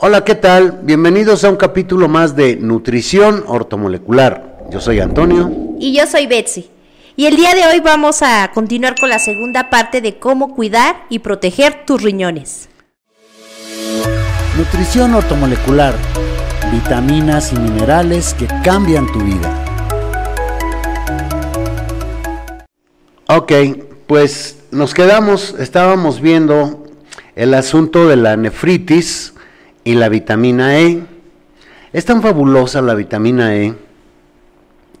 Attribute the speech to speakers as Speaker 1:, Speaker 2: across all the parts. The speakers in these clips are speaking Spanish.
Speaker 1: Hola, ¿qué tal? Bienvenidos a un capítulo más de Nutrición Ortomolecular. Yo soy Antonio.
Speaker 2: Y yo soy Betsy. Y el día de hoy vamos a continuar con la segunda parte de cómo cuidar y proteger tus riñones.
Speaker 1: Nutrición ortomolecular. Vitaminas y minerales que cambian tu vida. Ok, pues nos quedamos, estábamos viendo el asunto de la nefritis y la vitamina E. Es tan fabulosa la vitamina E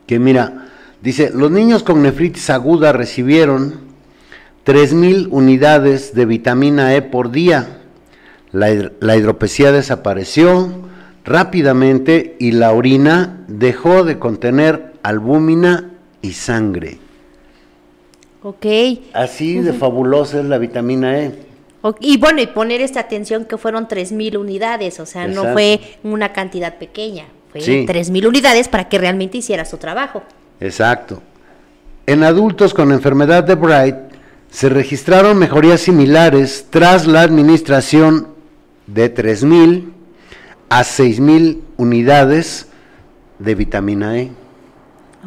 Speaker 1: que mira, dice, los niños con nefritis aguda recibieron 3.000 unidades de vitamina E por día. La, la hidropesía desapareció rápidamente y la orina dejó de contener albúmina y sangre.
Speaker 2: Ok.
Speaker 1: Así de fabulosa es la vitamina E.
Speaker 2: Y bueno, y poner esta atención que fueron 3.000 unidades, o sea, no fue una cantidad pequeña, fue 3.000 unidades para que realmente hiciera su trabajo.
Speaker 1: Exacto. En adultos con enfermedad de Bright se registraron mejorías similares tras la administración de 3.000 a 6.000 unidades de vitamina E.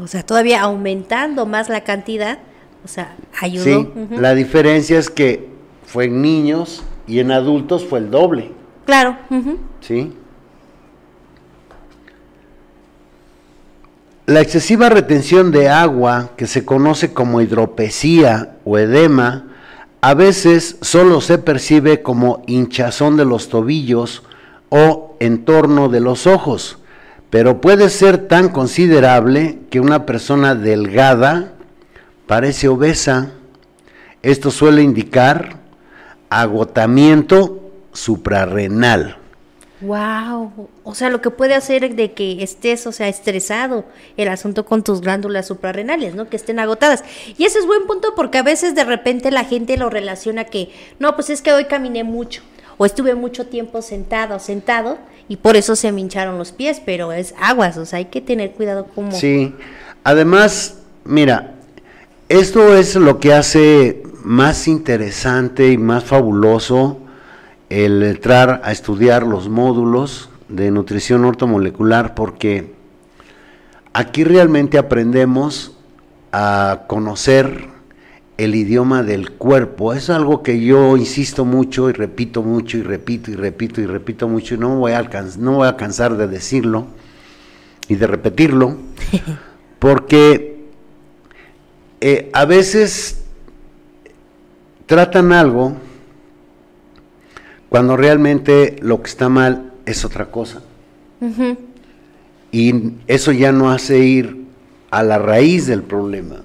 Speaker 2: O sea, todavía aumentando más la cantidad, o sea, ayudó.
Speaker 1: Sí, la diferencia es que fue en niños y en adultos fue el doble.
Speaker 2: Claro.
Speaker 1: ¿Sí? La excesiva retención de agua, que se conoce como hidropesía o edema, a veces solo se percibe como hinchazón de los tobillos o en torno de los ojos, pero puede ser tan considerable que una persona delgada parece obesa. Esto suele indicar agotamiento suprarrenal.
Speaker 2: Wow, o sea, lo que puede hacer de que estés, o sea, estresado el asunto con tus glándulas suprarrenales, ¿no? Que estén agotadas. Y ese es buen punto porque a veces de repente la gente lo relaciona que, no, pues es que hoy caminé mucho o estuve mucho tiempo sentado, sentado y por eso se me hincharon los pies, pero es aguas, o sea, hay que tener cuidado como
Speaker 1: Sí. Además, mira, esto es lo que hace más interesante y más fabuloso el entrar a estudiar los módulos de nutrición ortomolecular porque aquí realmente aprendemos a conocer el idioma del cuerpo. Es algo que yo insisto mucho y repito mucho y repito y repito y repito mucho y no voy a, no voy a cansar de decirlo y de repetirlo porque eh, a veces tratan algo cuando realmente lo que está mal es otra cosa. Y eso ya no hace ir a la raíz del problema.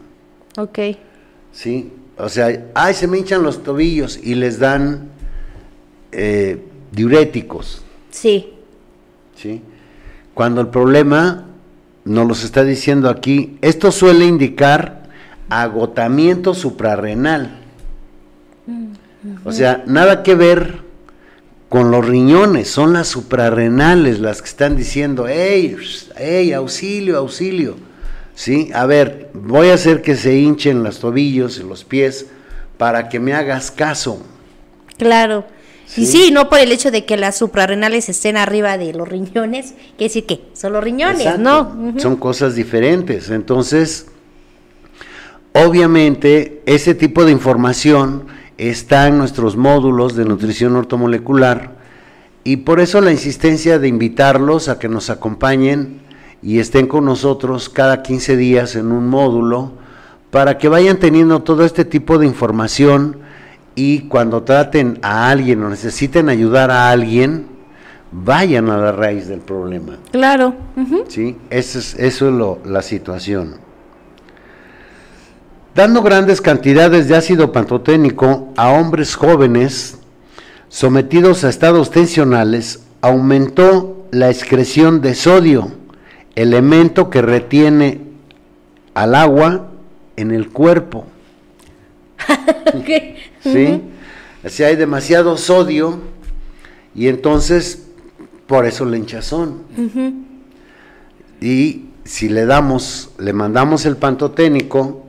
Speaker 2: Ok.
Speaker 1: ¿Sí? O sea, ay, se me hinchan los tobillos y les dan eh, diuréticos.
Speaker 2: Sí.
Speaker 1: ¿Sí? Cuando el problema, nos los está diciendo aquí, esto suele indicar agotamiento suprarrenal. O sea, nada que ver con los riñones, son las suprarrenales las que están diciendo, hey, hey, auxilio, auxilio. ¿Sí? A ver, voy a hacer que se hinchen los tobillos y los pies para que me hagas caso.
Speaker 2: Claro. Y sí, no por el hecho de que las suprarrenales estén arriba de los riñones, quiere decir que son los riñones, ¿no?
Speaker 1: Son cosas diferentes. Entonces, obviamente, ese tipo de información está en nuestros módulos de nutrición ortomolecular y por eso la insistencia de invitarlos a que nos acompañen y estén con nosotros cada 15 días en un módulo para que vayan teniendo todo este tipo de información y cuando traten a alguien o necesiten ayudar a alguien, vayan a la raíz del problema.
Speaker 2: Claro.
Speaker 1: ¿Sí? Eso es, eso es lo, la situación. Dando grandes cantidades de ácido pantoténico a hombres jóvenes sometidos a estados tensionales, aumentó la excreción de sodio, elemento que retiene al agua en el cuerpo. ¿Sí? Así hay demasiado sodio y entonces por eso la hinchazón. Y si le damos, le mandamos el pantoténico,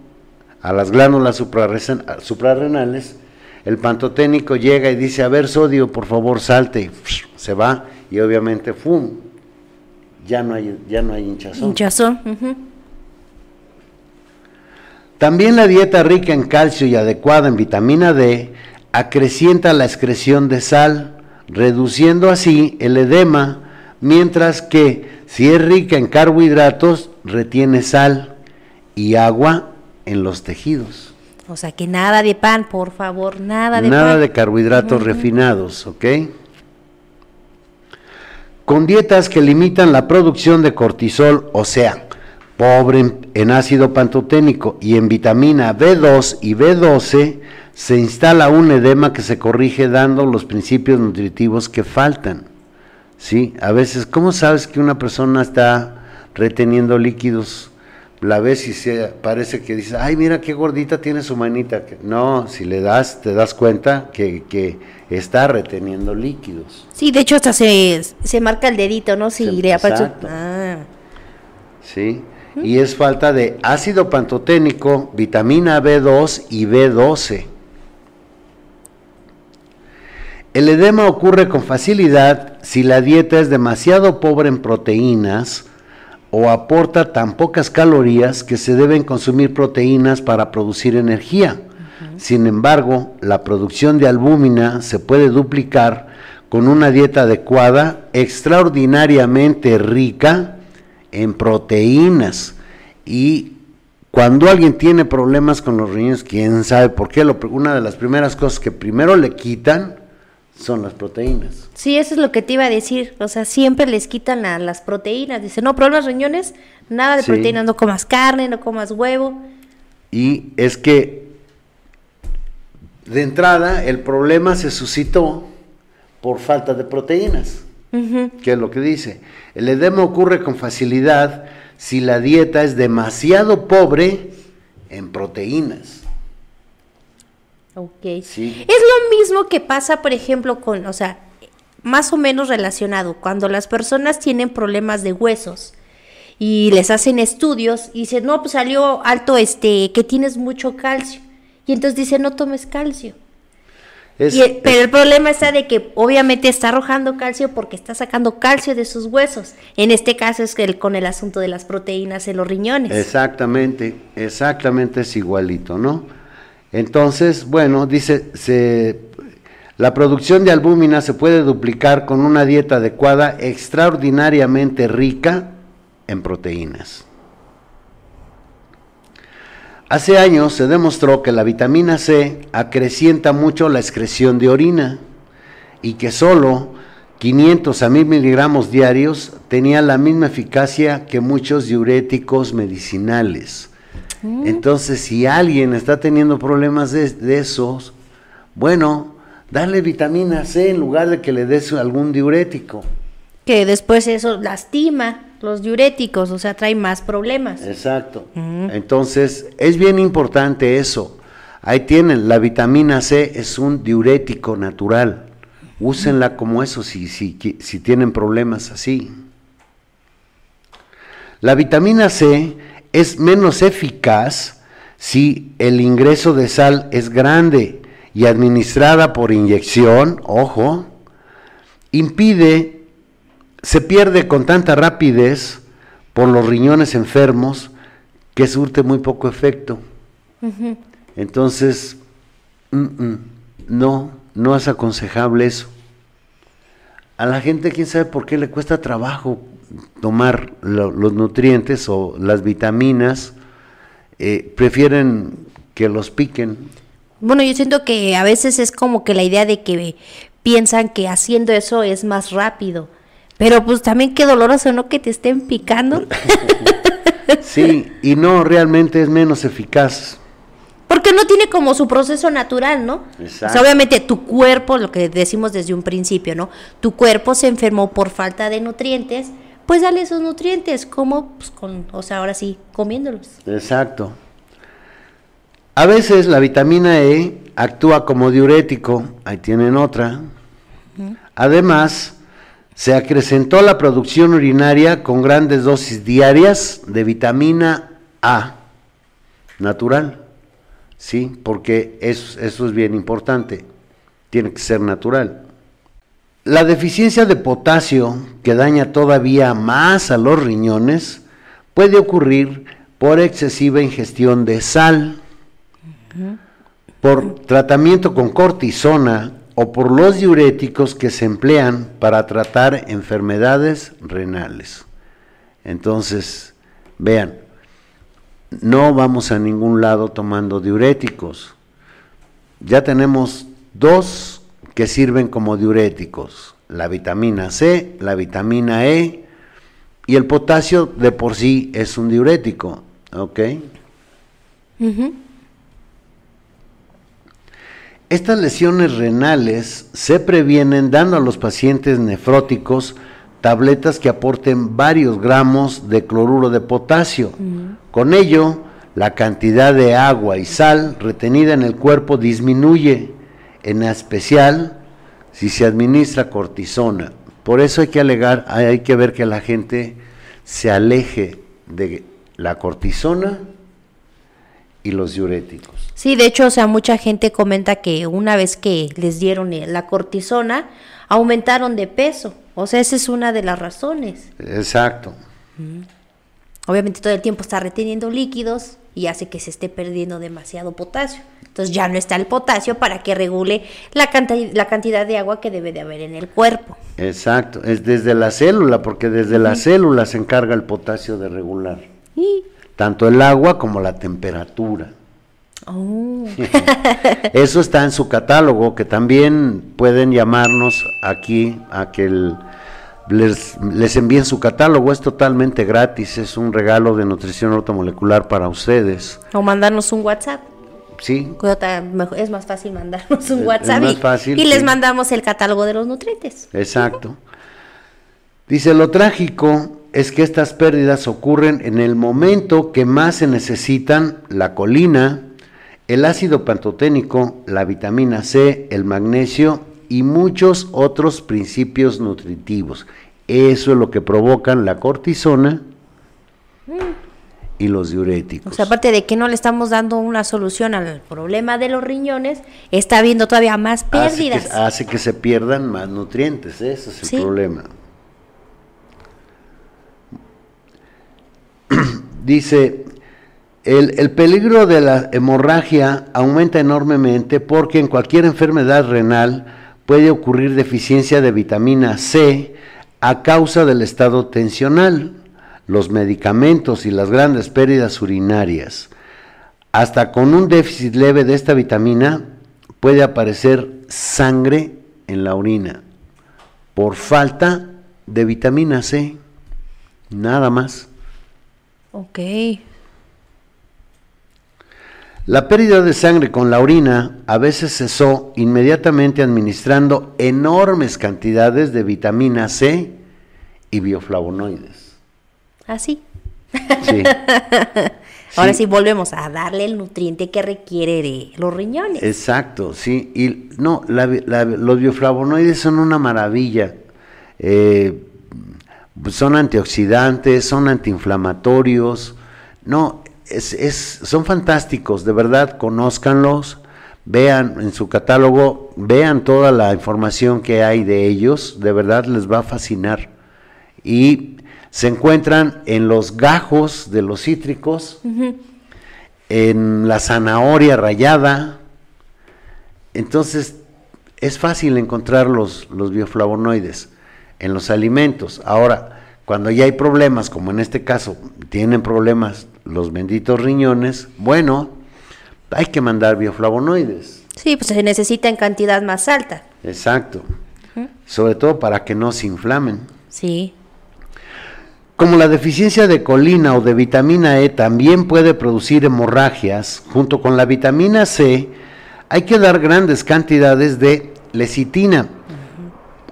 Speaker 1: a las glándulas suprarrenales, el pantoténico llega y dice, a ver, sodio, por favor, salte, y se va y obviamente, ¡fum! Ya no hay, ya no hay hinchazón.
Speaker 2: Hinchazón.
Speaker 1: También la dieta rica en calcio y adecuada en vitamina D acrecienta la excreción de sal, reduciendo así el edema, mientras que si es rica en carbohidratos, retiene sal y agua en los tejidos.
Speaker 2: O sea, que nada de pan, por favor, nada de
Speaker 1: Nada
Speaker 2: pan.
Speaker 1: de carbohidratos refinados, ¿ok? Con dietas que limitan la producción de cortisol, o sea, pobre en, en ácido pantoténico y en vitamina B2 y B12, se instala un edema que se corrige dando los principios nutritivos que faltan. ¿Sí? A veces, ¿cómo sabes que una persona está reteniendo líquidos? La ves y se parece que dice, ay, mira qué gordita tiene su manita. No, si le das, te das cuenta que, que está reteniendo líquidos.
Speaker 2: Sí, de hecho hasta se, se marca el dedito, ¿no? Si
Speaker 1: Se-
Speaker 2: le
Speaker 1: exacto.
Speaker 2: Ah,
Speaker 1: ¿sí? Y es falta de ácido pantoténico, vitamina B2 y B12. El edema ocurre con facilidad si la dieta es demasiado pobre en proteínas o aporta tan pocas calorías que se deben consumir proteínas para producir energía. Sin embargo, la producción de albúmina se puede duplicar con una dieta adecuada, extraordinariamente rica en proteínas. Y cuando alguien tiene problemas con los riñones, quién sabe por qué, lo una de las primeras cosas que primero le quitan son las proteínas.
Speaker 2: sí, eso es lo que te iba a decir. O sea, siempre les quitan la- las proteínas. Dicen, no, problemas riñones, nada de
Speaker 1: Sí.
Speaker 2: proteínas, no comas carne, no comas huevo.
Speaker 1: Y es que de entrada el problema se suscitó por falta de proteínas.
Speaker 2: Ujú.
Speaker 1: que es lo que dice. El edema ocurre con facilidad si la dieta es demasiado pobre en proteínas.
Speaker 2: Ok.
Speaker 1: Sí.
Speaker 2: Es lo mismo que pasa, por ejemplo, con, o sea, más o menos relacionado, cuando las personas tienen problemas de huesos y les hacen estudios y dicen, no, pues salió alto este, que tienes mucho calcio. Y entonces dicen, no tomes calcio.
Speaker 1: Es-
Speaker 2: Y el- pero el problema está de que obviamente está arrojando calcio porque está sacando calcio de sus huesos. En este caso es el, con el asunto de las proteínas en los riñones.
Speaker 1: Exactamente, exactamente es igualito, ¿no? Entonces, bueno, dice, se, la producción de albúmina se puede duplicar con una dieta adecuada extraordinariamente rica en proteínas. Hace años se demostró que la vitamina C acrecienta mucho la excreción de orina y que solo 500 a 1000 miligramos diarios tenía la misma eficacia que muchos diuréticos medicinales. Entonces, si alguien está teniendo problemas de, de esos, bueno, dale vitamina C en lugar de que le des algún diurético.
Speaker 2: Que después eso lastima los diuréticos, o sea, trae más problemas.
Speaker 1: Exacto. Entonces, es bien importante eso. Ahí tienen, la vitamina C es un diurético natural. Úsenla como eso si, si, si tienen problemas así. La vitamina C es menos eficaz si el ingreso de sal es grande y administrada por inyección, ojo, impide, se pierde con tanta rapidez por los riñones enfermos que surte muy poco efecto. Entonces, mm, mm, no, no es aconsejable eso. A la gente, quién sabe por qué le cuesta trabajo tomar lo- los nutrientes o las vitaminas, eh, prefieren que los piquen.
Speaker 2: Bueno, yo siento que a veces es como que la idea de que piensan que haciendo eso es más rápido. Pero pues también qué doloroso, ¿no? Que te estén picando.
Speaker 1: Sí, y no, realmente es menos eficaz.
Speaker 2: Porque no tiene como su proceso natural, ¿no? O
Speaker 1: Exacto.
Speaker 2: sea, obviamente tu cuerpo, lo que decimos desde un principio, ¿no? Tu cuerpo se enfermó por falta de nutrientes, pues dale esos nutrientes, como, pues con, o sea, ahora sí, comiéndolos.
Speaker 1: Exacto. A veces la vitamina E actúa como diurético, ahí tienen otra. Además, se acrecentó la producción urinaria con grandes dosis diarias de vitamina A, natural. Sí, porque eso, eso es bien importante, tiene que ser natural. La deficiencia de potasio, que daña todavía más a los riñones, puede ocurrir por excesiva ingestión de sal, por tratamiento con cortisona o por los diuréticos que se emplean para tratar enfermedades renales. Entonces, vean, no vamos a ningún lado tomando diuréticos. Ya tenemos dos que sirven como diuréticos, la vitamina C, la vitamina E y el potasio de por sí es un diurético, ¿ok? Estas lesiones renales se previenen dando a los pacientes nefróticos tabletas que aporten varios gramos de cloruro de potasio. Con ello, la cantidad de agua y sal retenida en el cuerpo disminuye, en especial si se administra cortisona. Por eso hay que alegar, hay que ver que la gente se aleje de la cortisona y los diuréticos.
Speaker 2: Sí, de hecho, o sea, mucha gente comenta que una vez que les dieron la cortisona, aumentaron de peso. O sea, esa es una de las razones.
Speaker 1: Exacto.
Speaker 2: Obviamente todo el tiempo está reteniendo líquidos y hace que se esté perdiendo demasiado potasio. Entonces ya no está el potasio para que regule la, la cantidad de agua que debe de haber en el cuerpo.
Speaker 1: Exacto, es desde la célula, porque desde la célula se encarga el potasio de regular. Tanto el agua como la temperatura. Oh. Eso está en su catálogo, que también pueden llamarnos aquí a que les, les, envíen su catálogo. Es totalmente gratis, es un regalo de nutrición automolecular para ustedes.
Speaker 2: O mandarnos un WhatsApp.
Speaker 1: Sí.
Speaker 2: Es más fácil mandarnos un WhatsApp y, les mandamos el catálogo de los nutrientes.
Speaker 1: Exacto. Dice, lo trágico es que estas pérdidas ocurren en el momento que más se necesitan la colina, el ácido pantoténico, la vitamina C, el magnesio y muchos otros principios nutritivos. Eso es lo que provocan la cortisona y los diuréticos.
Speaker 2: O sea, aparte de que no le estamos dando una solución al problema de los riñones, está habiendo todavía más pérdidas.
Speaker 1: Hace que, se pierdan más nutrientes, ese es el problema. Dice, el, peligro de la hemorragia aumenta enormemente porque en cualquier enfermedad renal puede ocurrir deficiencia de vitamina C a causa del estado tensional, los medicamentos y las grandes pérdidas urinarias. Hasta con un déficit leve de esta vitamina puede aparecer sangre en la orina por falta de vitamina C. Nada más.
Speaker 2: Ok.
Speaker 1: La pérdida de sangre con la orina a veces cesó inmediatamente administrando enormes cantidades de vitamina C y bioflavonoides.
Speaker 2: ¿Así? ¿Ah, sí. Ahora sí. volvemos a darle el nutriente que requiere de los riñones.
Speaker 1: Exacto, sí. Y no, los bioflavonoides son una maravilla. Eh, son antioxidantes, son antiinflamatorios. No, es, son fantásticos, de verdad, conózcanlos, vean en su catálogo, vean toda la información que hay de ellos, de verdad les va a fascinar. Y se encuentran en los gajos de los cítricos, en la zanahoria rayada, entonces es fácil encontrar los, los bioflavonoides en los alimentos. Ahora, cuando ya hay problemas, como en este caso, tienen problemas los benditos riñones, bueno, hay que mandar bioflavonoides.
Speaker 2: Sí, pues se necesita en cantidad más alta.
Speaker 1: Exacto. Sobre todo para que no se inflamen.
Speaker 2: Sí.
Speaker 1: Como la deficiencia de colina o de vitamina E también puede producir hemorragias, junto con la vitamina C, hay que dar grandes cantidades de lecitina,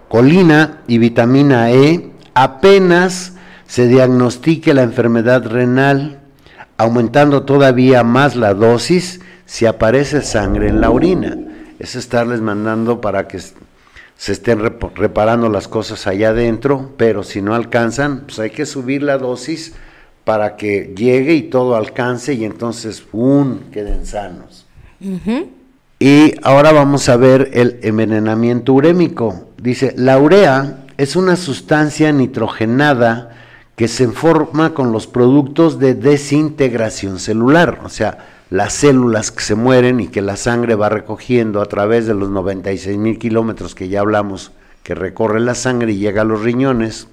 Speaker 1: colina y vitamina E apenas se diagnostique la enfermedad renal aumentando todavía más la dosis si aparece sangre en la orina. Es estarles mandando para que se estén reparando las cosas allá adentro, pero si no alcanzan, pues hay que subir la dosis para que llegue y todo alcance y entonces ¡pum! queden sanos. Y ahora vamos a ver el envenenamiento urémico. dice, la urea es una sustancia nitrogenada que se forma con los productos de desintegración celular, o sea, las células que se mueren y que la sangre va recogiendo a través de los 96 mil kilómetros que ya hablamos que recorre la sangre y llega a los riñones.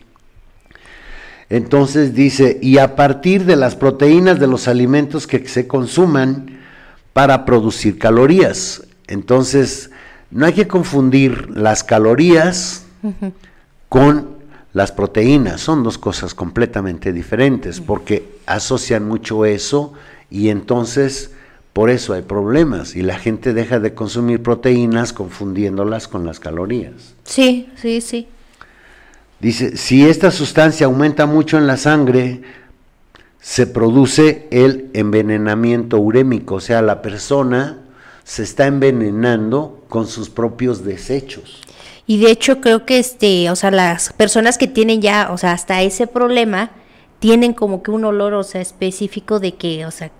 Speaker 1: Entonces dice, y a partir de las proteínas de los alimentos que se consuman para producir calorías. Entonces, no hay que confundir las calorías con las proteínas. Son dos cosas completamente diferentes porque asocian mucho eso y entonces por eso hay problemas y la gente deja de consumir proteínas confundiéndolas con las calorías.
Speaker 2: Sí, sí, sí.
Speaker 1: Dice, si esta sustancia aumenta mucho en la sangre, se produce el envenenamiento urémico, o sea, la persona se está envenenando con sus propios desechos.
Speaker 2: Y de hecho creo que este, o sea, las personas que tienen ya, o sea, hasta ese problema tienen como que un olor, o sea, específico de que, o sea,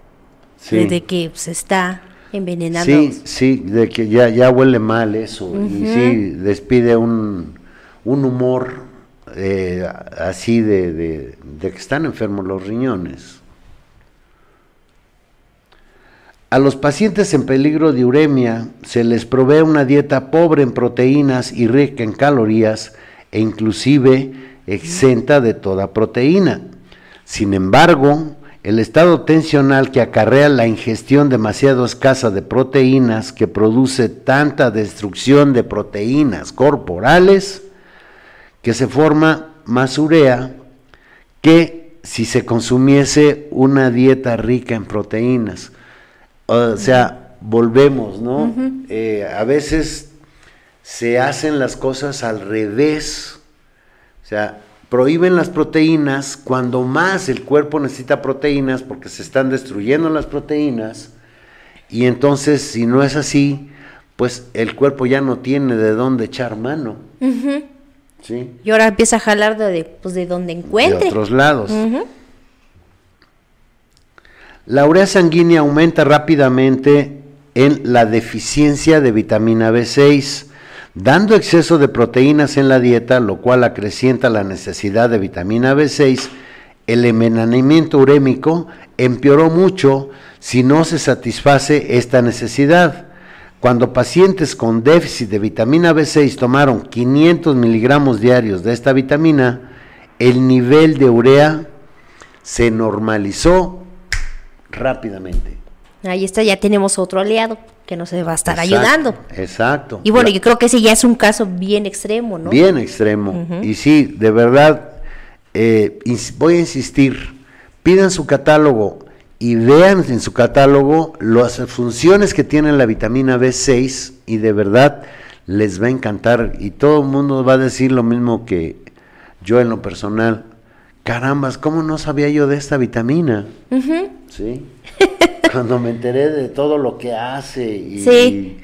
Speaker 2: de que se está envenenando.
Speaker 1: Sí, sí, de que ya, ya huele mal eso y sí despide un, un humor eh, así de, de, de que están enfermos los riñones. A los pacientes en peligro de uremia se les provee una dieta pobre en proteínas y rica en calorías e inclusive exenta de toda proteína. Sin embargo, el estado tensional que acarrea la ingestión demasiado escasa de proteínas que produce tanta destrucción de proteínas corporales que se forma más urea que si se consumiese una dieta rica en proteínas. O sea, volvemos, ¿no? Eh, a veces se hacen las cosas al revés. O sea, prohíben las proteínas cuando más el cuerpo necesita proteínas porque se están destruyendo las proteínas. Y entonces, si no es así, pues el cuerpo ya no tiene de dónde echar mano.
Speaker 2: ¿Sí? Y ahora empieza a jalar de, pues, de donde encuentre.
Speaker 1: De otros lados. La urea sanguínea aumenta rápidamente en la deficiencia de vitamina B6, dando exceso de proteínas en la dieta, lo cual acrecienta la necesidad de vitamina B6. El envenenamiento urémico empeoró mucho si no se satisface esta necesidad. Cuando pacientes con déficit de vitamina B6 tomaron 500 miligramos diarios de esta vitamina, el nivel de urea se normalizó rápidamente.
Speaker 2: Ahí está, ya tenemos otro aliado que nos va a estar ayudando.
Speaker 1: Exacto.
Speaker 2: Y bueno, yo creo que ese ya es un caso bien extremo, ¿no?
Speaker 1: Bien extremo. Y sí, de verdad, eh, voy a insistir, pidan su catálogo y vean en su catálogo las funciones que tiene la vitamina B6 y de verdad les va a encantar y todo el mundo va a decir lo mismo que yo en lo personal. Carambas, ¿cómo no sabía yo de esta vitamina? ¿sí? Cuando me enteré de todo lo que hace y,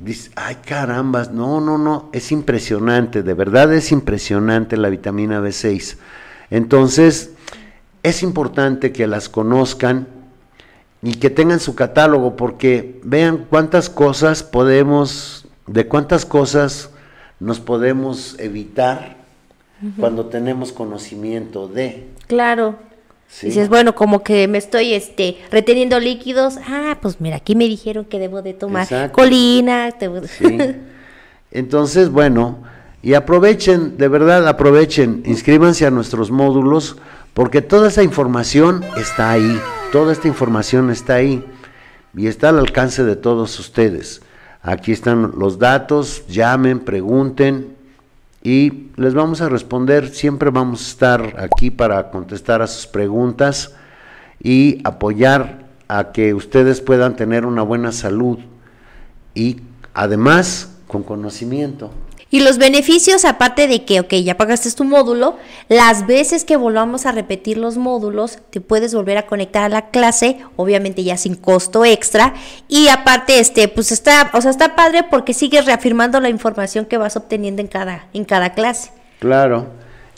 Speaker 1: dice, ay carambas, no, no, no, es impresionante, de verdad es impresionante la vitamina B6. Entonces, es importante que las conozcan y que tengan su catálogo porque vean cuántas cosas podemos, de cuántas cosas nos podemos evitar cuando tenemos conocimiento de.
Speaker 2: Claro. Dices, bueno, como que me estoy este, reteniendo líquidos. Ah, pues mira, aquí me dijeron que debo de tomar colina.
Speaker 1: Entonces, bueno, y aprovechen, de verdad aprovechen, inscríbanse a nuestros módulos, porque toda esa información está ahí, toda esta información está ahí y está al alcance de todos ustedes. Aquí están los datos, llamen, pregunten, y les vamos a responder. Siempre vamos a estar aquí para contestar a sus preguntas y apoyar a que ustedes puedan tener una buena salud y además con conocimiento.
Speaker 2: Y los beneficios, aparte de que, ok, ya pagaste tu módulo, las veces que volvamos a repetir los módulos, te puedes volver a conectar a la clase, obviamente ya sin costo extra. Y aparte, este, pues está, o sea, está padre porque sigues reafirmando la información que vas obteniendo en cada, en cada clase.
Speaker 1: Claro.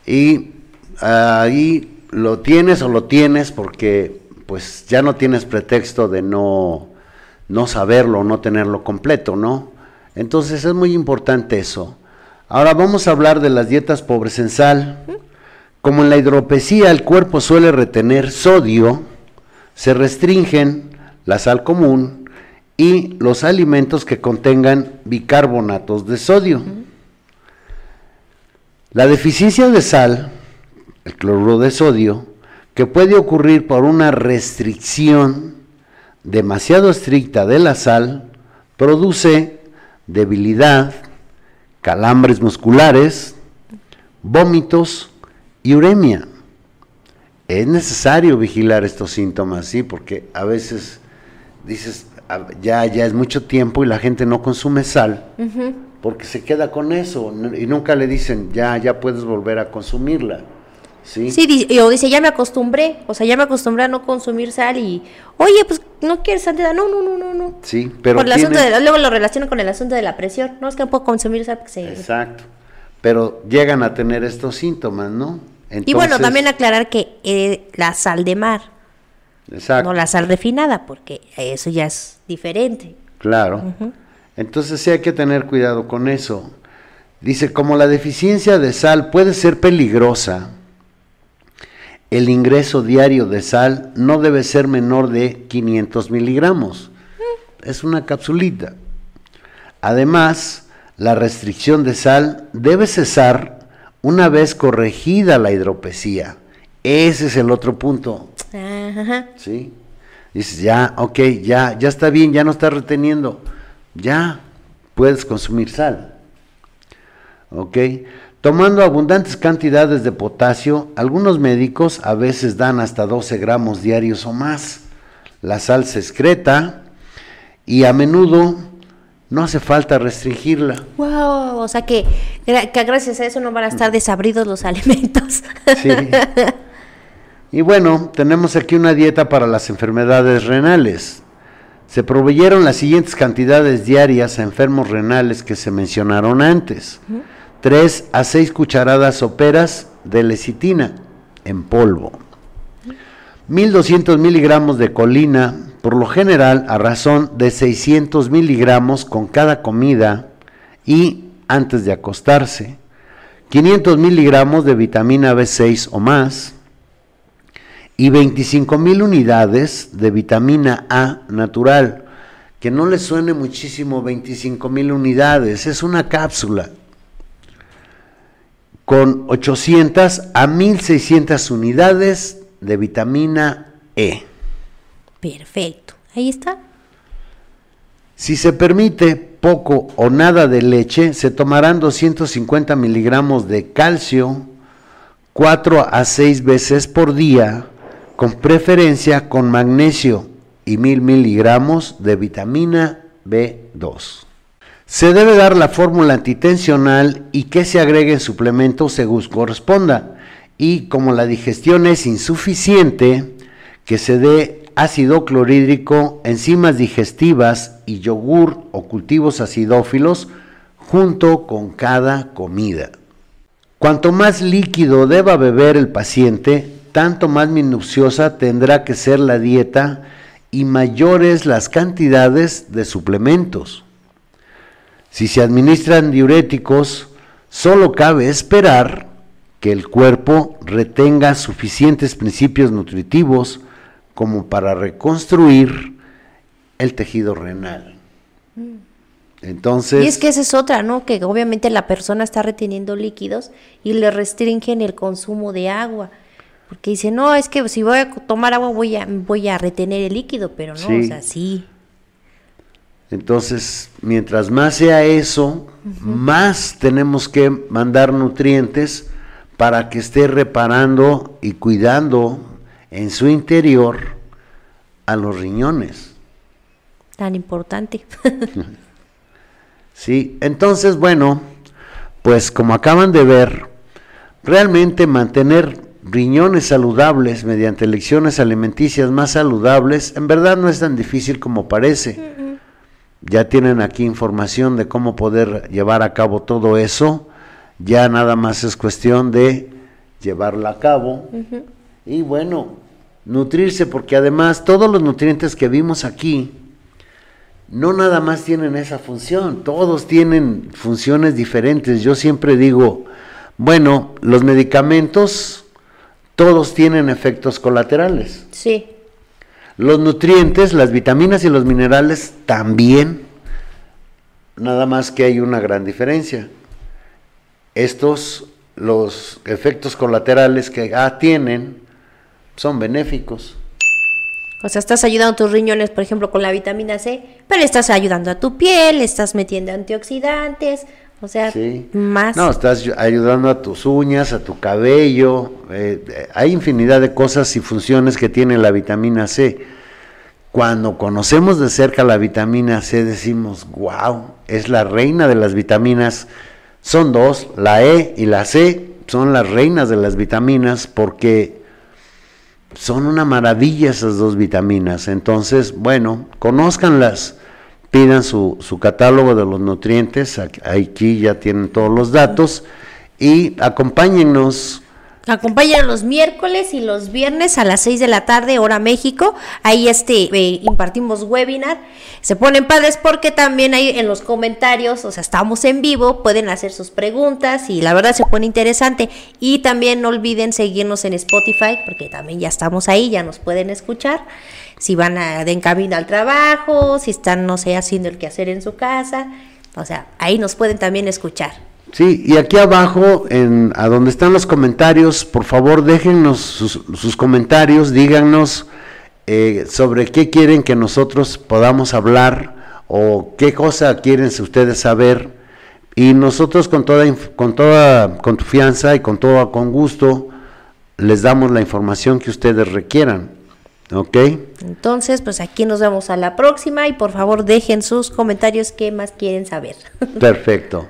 Speaker 1: Y ahí lo tienes o lo tienes porque pues ya no tienes pretexto de no, no saberlo, no tenerlo completo, ¿no? Entonces es muy importante eso. Ahora vamos a hablar de las dietas pobres en sal. Como en la hidropesía el cuerpo suele retener sodio, se restringen la sal común y los alimentos que contengan bicarbonatos de sodio. La deficiencia de sal, el cloruro de sodio, que puede ocurrir por una restricción demasiado estricta de la sal, produce debilidad, calambres musculares, vómitos y uremia. Es necesario vigilar estos síntomas, sí, porque a veces dices, "Ah, ya, ya es mucho tiempo y la gente no consume sal, porque se queda con eso y nunca le dicen, ya, ya puedes volver a consumirla. Sí,
Speaker 2: Sí, o dice, ya me acostumbré, o sea, ya me acostumbré a no consumir sal y, oye, pues, ¿no quieres santidad? No, no, no, no, no.
Speaker 1: Sí, pero
Speaker 2: Por el asunto
Speaker 1: tiene-
Speaker 2: de- luego lo relaciono con el asunto de la presión. No, es que no puedo consumir sal porque se...
Speaker 1: Exacto. Pero llegan a tener estos síntomas, ¿no?
Speaker 2: y bueno,
Speaker 1: Entonces-
Speaker 2: también aclarar que eh, la sal de mar,
Speaker 1: Exacto.
Speaker 2: no la sal refinada, porque eso ya es diferente.
Speaker 1: Claro. Entonces sí hay que tener cuidado con eso. Dice, como la deficiencia de sal puede ser peligrosa, el ingreso diario de sal no debe ser menor de 500 miligramos. Es una capsulita. Además, la restricción de sal debe cesar una vez corregida la hidropesía. Ese es el otro punto.
Speaker 2: Ajá.
Speaker 1: ¿sí? Dices, ya, ok, ya, ya está bien, ya no está reteniendo, ya puedes consumir sal. ¿Ok? Tomando abundantes cantidades de potasio, algunos médicos a veces dan hasta 12 gramos diarios o más. La sal se excreta y a menudo no hace falta restringirla.
Speaker 2: Wow, o sea que, gra- que gracias a eso no van a estar desabridos los alimentos.
Speaker 1: Sí. Y bueno, tenemos aquí una dieta para las enfermedades renales. Se proveyeron las siguientes cantidades diarias a enfermos renales que se mencionaron antes. 3 a 6 cucharadas soperas de lecitina en polvo. 1200 miligramos de colina, por lo general a razón de 600 miligramos con cada comida y antes de acostarse. 500 miligramos de vitamina B6 o más y 25 mil unidades de vitamina A natural. Que no les suene muchísimo 25 mil unidades, es una cápsula con 800 a 1600 unidades de vitamina E.
Speaker 2: Perfecto. Ahí está.
Speaker 1: Si se permite poco o nada de leche, se tomarán 250 miligramos de calcio 4 a 6 veces por día, con preferencia con magnesio y 1000 miligramos de vitamina B2. Se debe dar la fórmula antitensional y que se agregue en suplemento según corresponda. Y como la digestión es insuficiente, que se dé ácido clorhídrico, enzimas digestivas y yogur o cultivos acidófilos junto con cada comida. Cuanto más líquido deba beber el paciente, tanto más minuciosa tendrá que ser la dieta y mayores las cantidades de suplementos. Si se administran diuréticos, solo cabe esperar que el cuerpo retenga suficientes principios nutritivos como para reconstruir el tejido renal. Entonces,
Speaker 2: y es que esa es otra, ¿no? Que obviamente la persona está reteniendo líquidos y le restringen el consumo de agua. Porque dice, no, es que si voy a tomar agua voy a, voy a retener el líquido, pero no,
Speaker 1: Sí.
Speaker 2: o sea, sí.
Speaker 1: Entonces, mientras más sea eso, más tenemos que mandar nutrientes para que esté reparando y cuidando en su interior a los riñones.
Speaker 2: Tan importante.
Speaker 1: ¿sí? Entonces, bueno, pues como acaban de ver, realmente mantener riñones saludables mediante elecciones alimenticias más saludables, en verdad no es tan difícil como parece. Ya tienen aquí información de cómo poder llevar a cabo todo eso. Ya nada más es cuestión de llevarla a cabo. Y bueno, nutrirse, porque además todos los nutrientes que vimos aquí no nada más tienen esa función, todos tienen funciones diferentes. Yo siempre digo, bueno, los medicamentos, todos tienen efectos colaterales.
Speaker 2: Sí.
Speaker 1: Los nutrientes, las vitaminas y los minerales también. Nada más que hay una gran diferencia. Estos, los efectos colaterales que ah, tienen, son benéficos.
Speaker 2: O sea, estás ayudando a tus riñones, por ejemplo, con la vitamina C, pero estás ayudando a tu piel, estás metiendo antioxidantes, o sea, más.
Speaker 1: No, estás ayudando a tus uñas, a tu cabello. Eh, eh, hay infinidad de cosas y funciones que tiene la vitamina C. Cuando conocemos de cerca la vitamina C, decimos, wow, es la reina de las vitaminas. Son dos, la E y la C, son las reinas de las vitaminas porque son una maravilla esas dos vitaminas. Entonces, bueno, conózcanlas, pidan su, su catálogo de los nutrientes, aquí ya tienen todos los datos, y acompáñennos
Speaker 2: Acompáñenos los miércoles y los viernes a las 6 de la tarde, hora México. Ahí este, eh, impartimos webinar. Se ponen padres porque también ahí en los comentarios, o sea, estamos en vivo, pueden hacer sus preguntas y la verdad se pone interesante. Y también no olviden seguirnos en Spotify porque también ya estamos ahí, ya nos pueden escuchar. Si van a, en camino al trabajo, si están, no sé, haciendo el quehacer en su casa. O sea, ahí nos pueden también escuchar.
Speaker 1: Sí, y aquí abajo, en, a donde están los comentarios, por favor déjennos sus, comentarios, díganos eh, sobre qué quieren que nosotros podamos hablar o qué cosa quieren ustedes saber y nosotros con toda con toda confianza y con todo con gusto les damos la información que ustedes requieran. ¿Ok?
Speaker 2: Entonces, pues aquí nos vemos a la próxima y por favor dejen sus comentarios qué más quieren saber.
Speaker 1: Perfecto.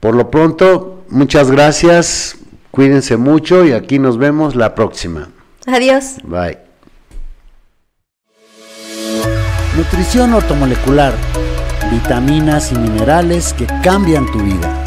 Speaker 1: Por lo pronto, muchas gracias, cuídense mucho y aquí nos vemos la próxima.
Speaker 2: Adiós.
Speaker 1: Bye.
Speaker 3: Nutrición ortomolecular, vitaminas y minerales que cambian tu vida.